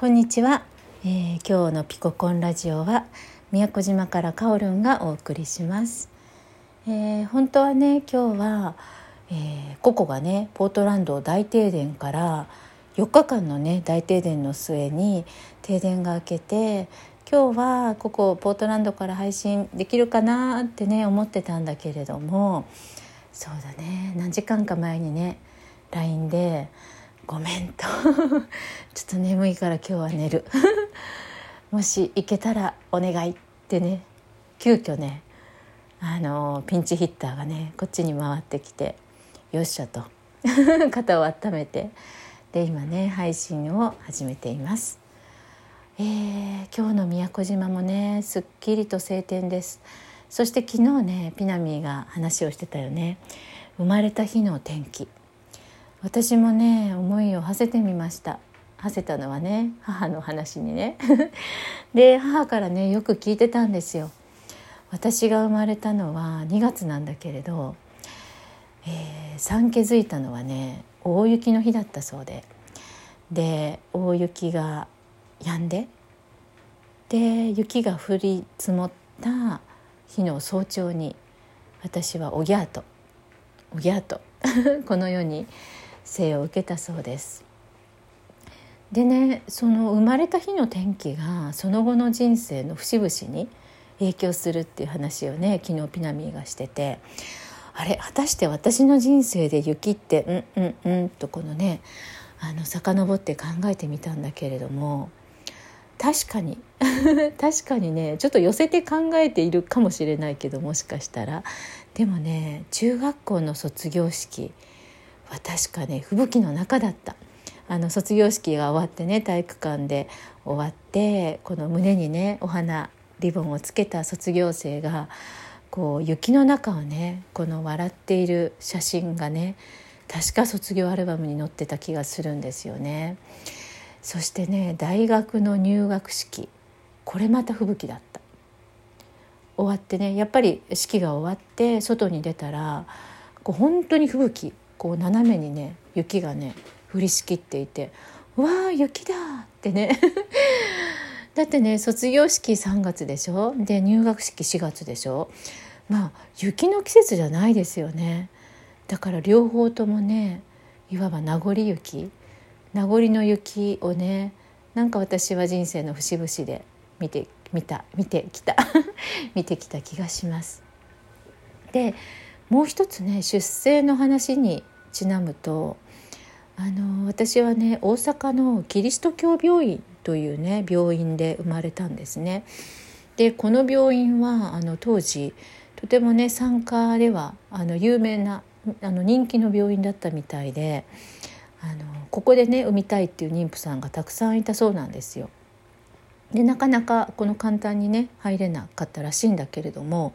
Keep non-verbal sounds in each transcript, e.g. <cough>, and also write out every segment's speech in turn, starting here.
こんにちは、えー、今日のピココンラジオは宮古島からカオルンがお送りします、えー、本当はね今日は、えー、ココがねポートランド大停電から4日間のね大停電の末に停電が明けて今日はここポートランドから配信できるかなってね思ってたんだけれどもそうだね何時間か前にね LINE でごめんと。<laughs> ちょっと眠いから今日は寝る。<laughs> もし行けたらお願いってね。急遽ねあのピンチヒッターがねこっちに回ってきてよっしゃと。<laughs> 肩を温めてで今ね配信を始めています、えー、今日の宮古島もねすっきりと晴天です。そして昨日ねピナミーが話をしてたよね。生まれた日の天気。私もね思いを馳せてみました。馳せたのはね母の話にね。<laughs> で母からねよく聞いてたんですよ。私が生まれたのは2月なんだけれど、えー、産気づいたのはね大雪の日だったそうで。で大雪が止んでで雪が降り積もった日の早朝に私はおぎゃーとおぎゃーと <laughs> この世に生を受けたそうです。でねその生まれた日の天気がその後の人生の節々に影響するっていう話をね昨日ピナミーがしててあれ果たして私の人生で雪ってうんうんうんとこのねあの遡って考えてみたんだけれども確かに <laughs> 確かにねちょっと寄せて考えているかもしれないけどもしかしたら。でもね中学校の卒業式は確かね吹雪の中だった。あの卒業式が終わってね体育館で終わってこの胸にねお花リボンをつけた卒業生がこう雪の中をねこの笑っている写真がね確か卒業アルバムに載ってた気がするんですよね。そしてね大学の入学式これまた吹雪だった。終わってねやっぱり式が終わって外に出たらこう本当に吹雪。こう斜めにね雪がね降りしきっていて「うわー雪だ!」ってね <laughs> だってね卒業式3月でしょ？で入学式4月でしょ？まあ雪の季節じゃないですよねだから両方ともねいわば名残雪名残の雪をねなんか私は人生の節々で見て見た見てきた <laughs> 見てきた気がします。でもう一つね出生の話にちなむとあの私はね大阪のキリスト教病院というね病院で生まれたんですね。でこの病院はあの当時とてもね産科ではあの有名なあの人気の病院だったみたいであのここでね産みたいっていう妊婦さんがたくさんいたそうなんですよ。でなかなかこの簡単にね入れなかったらしいんだけれども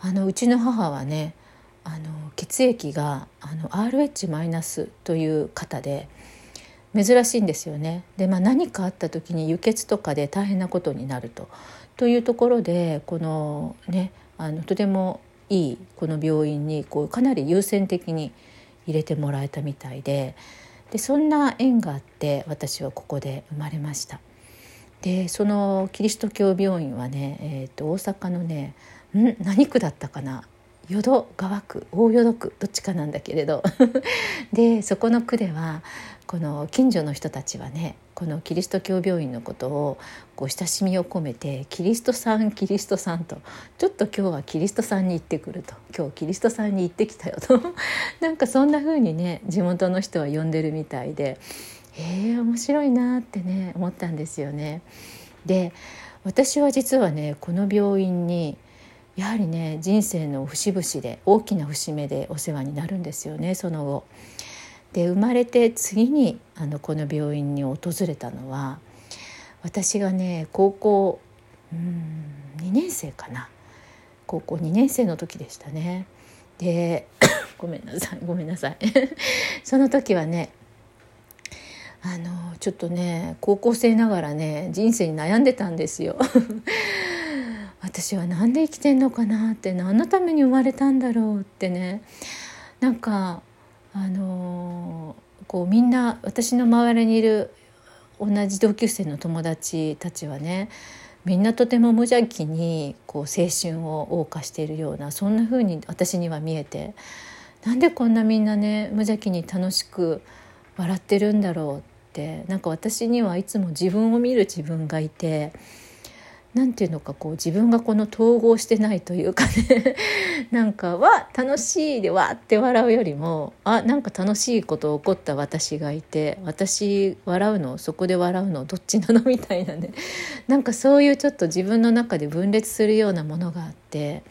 あのうちの母はねあの血液があの RH マイナスという方で珍しいんですよね。で、まあ、何かあった時に輸血とかで大変なことになると。というところでこのねあのとてもいいこの病院にこうかなり優先的に入れてもらえたみたいででそんな縁があって私はここで生まれました。でそのキリスト教病院はね、えー、と大阪のねん？何区だったかな？淀川区大淀区どっちかなんだけれど。<laughs> でそこの区ではこの近所の人たちはねこのキリスト教病院のことをこう親しみを込めて「キリストさんキリストさん」と「ちょっと今日はキリストさんに行ってくる」と「今日キリストさんに行ってきたよ」と。<laughs> なんかそんな風にね地元の人は呼んでるみたいでへえ、面白いなってね思ったんですよね。で私は実はねこの病院にやはりね人生の節々で大きな節目でお世話になるんですよねその後。で生まれて次にあのこの病院に訪れたのは私がね高校うん2年生かな高校2年生の時でしたね。で <coughs> ごめんなさいごめんなさい <laughs> その時はねあのちょっとね高校生ながらね人生に悩んでたんですよ <laughs> 私は何で生きてんのかなって何のために生まれたんだろうってねなんかあのこうみんな私の周りにいる同じ同級生の友達たちはねみんなとても無邪気にこう青春を謳歌しているようなそんな風に私には見えてなんでこんなみんなね無邪気に楽しく笑ってるんだろうってなんか私にはいつも自分を見る自分がいて。なんていうのかこう自分がこの統合してないというかね。<laughs> なんか「わ楽しい」でわって笑うよりもあなんか楽しいこと起こった私がいて私笑うのそこで笑うのどっちなのみたいなね。<laughs> なんかそういうちょっと自分の中で分裂するようなものがあって。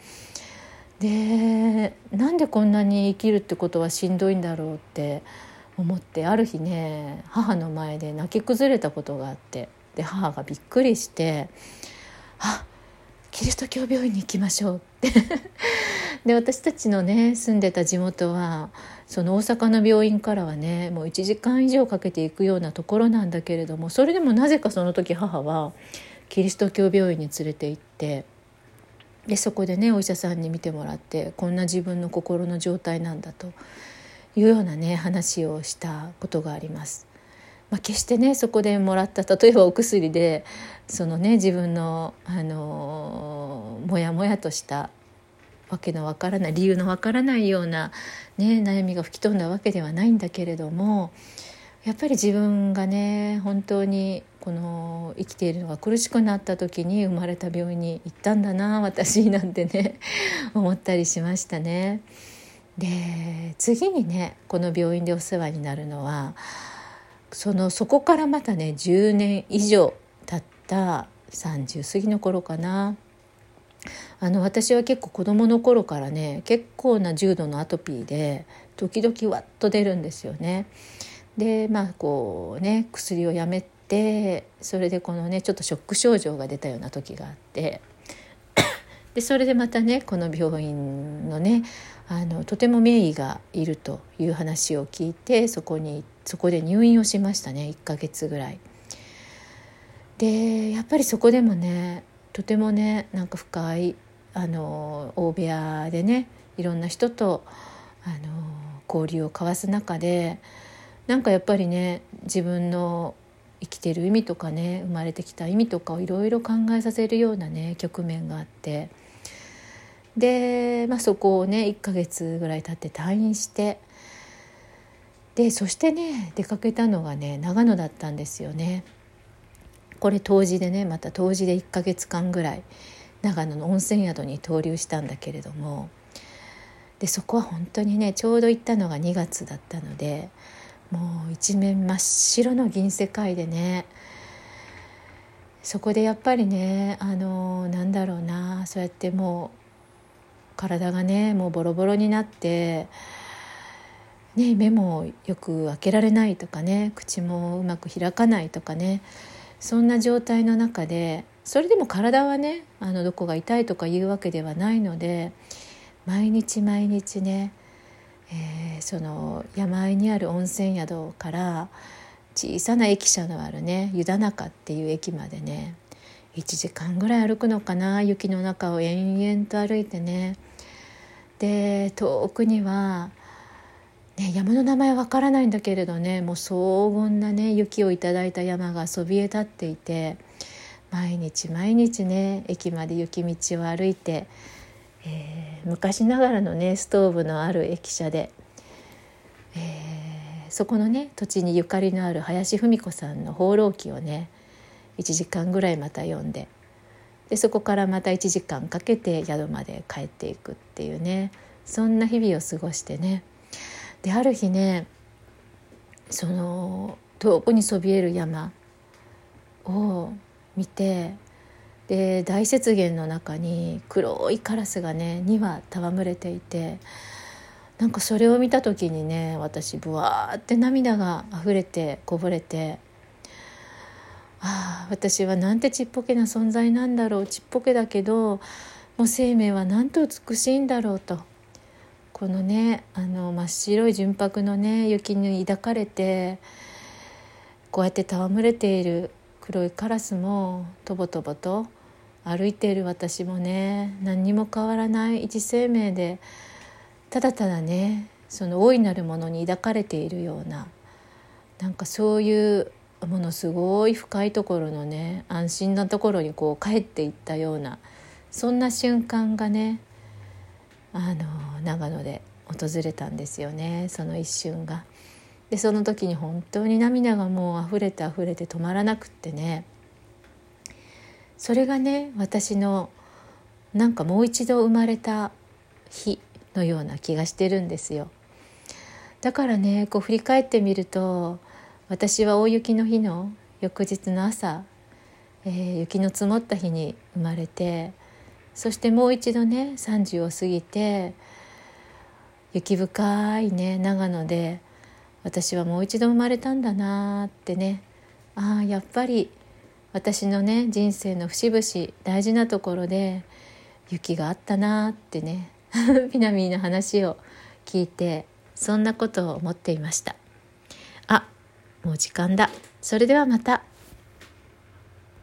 でなんでこんなに生きるってことはしんどいんだろうって思ってある日ね母の前で泣き崩れたことがあってで母がびっくりしてあキリスト教病院に行きましょうって <laughs> で私たちのね住んでた地元はその大阪の病院からはねもう1時間以上かけて行くようなところなんだけれどもそれでもなぜかその時母はキリスト教病院に連れて行ってでそこでねお医者さんに見てもらってこんな自分の心の状態なんだというようなね話をしたことがあります。まあ、決してねそこでもらった例えばお薬でそのね自分のあのモヤモヤとしたわけのわからない理由のわからないような、ね、悩みが吹き飛んだわけではないんだけれどもやっぱり自分がね本当にこの生きているのが苦しくなった時に生まれた病院に行ったんだな私なんてね思ったりしましたね。で次にねこの病院でお世話になるのはそのそこからまたね10年以上経った30過ぎの頃かなあの私は結構子どもの頃からね結構な重度のアトピーで時々わっと出るんですよね。でまあこうね薬をやめてそれでこのねちょっとショック症状が出たような時があって <coughs> でそれでまたねこの病院のねあのとても名医がいるという話を聞いてそこに行ってそこで入院をしましたね1ヶ月ぐらい。でやっぱりそこでもねとてもねなんか深いあの大部屋でねいろんな人とあの交流を交わす中でなんかやっぱりね自分の生きてる意味とかね生まれてきた意味とかをいろいろ考えさせるようなね局面があってで、まあ、そこをね1ヶ月ぐらい経って退院してでそしてね出かけたのがね長野だったんですよね。これ冬至でねまた冬至で1ヶ月間ぐらい長野の温泉宿に投留したんだけれどもでそこは本当にねちょうど行ったのが2月だったのでもう一面真っ白の銀世界でねそこでやっぱりねあのなんだろうなそうやってもう体がねもうボロボロになって、ね、目もよく開けられないとかね口もうまく開かないとかねそんな状態の中でそれでも体はねあのどこが痛いとかいうわけではないので毎日毎日ね、えー、その山あいにある温泉宿から小さな駅舎のあるね湯田中っていう駅までね1時間ぐらい歩くのかな雪の中を延々と歩いてね。で遠くには、ね、山の名前わからないんだけれどねもう荘厳なね雪をいただいた山がそびえ立っていて毎日毎日ね駅まで雪道を歩いて、えー、昔ながらのねストーブのある駅舎で、えー、そこのね土地にゆかりのある林芙美子さんの「放浪記」をね1時間ぐらいまた読んででそこからまた1時間かけて宿まで帰っていくっていうねそんな日々を過ごしてねである日ねその遠くにそびえる山を見てで大雪原の中に黒いカラスがね2羽戯れていてなんかそれを見た時にね私ブワーって涙が溢れてこぼれてああ私はなんてちっぽけな存在なんだろうちっぽけだけどもう生命はなんと美しいんだろうと。このねあの真っ白い純白のね雪に抱かれてこうやって戯れている黒いカラスもとぼとぼと歩いている私もね何にも変わらない一生命でただただねその大いなるものに抱かれているようななんかそういうものすごい深いところのね安心なところにこう帰っていったようなそんな瞬間がねあの長野で訪れたんですよねその一瞬が。でその時に本当に涙がもう溢れて溢れて止まらなくってねそれがね私のなんかもう一度生まれた日のような気がしてるんですよ。だからねこう振り返ってみると私は大雪の日の翌日の朝、えー、雪の積もった日に生まれてそしてもう一度ね30を過ぎて雪深いね長野で私はもう一度生まれたんだなってね。ああやっぱり私のね人生の節々大事なところで雪があったなってね。ピナミーの話を聞いてそんなことを思っていました。あもう時間だ。それではまた。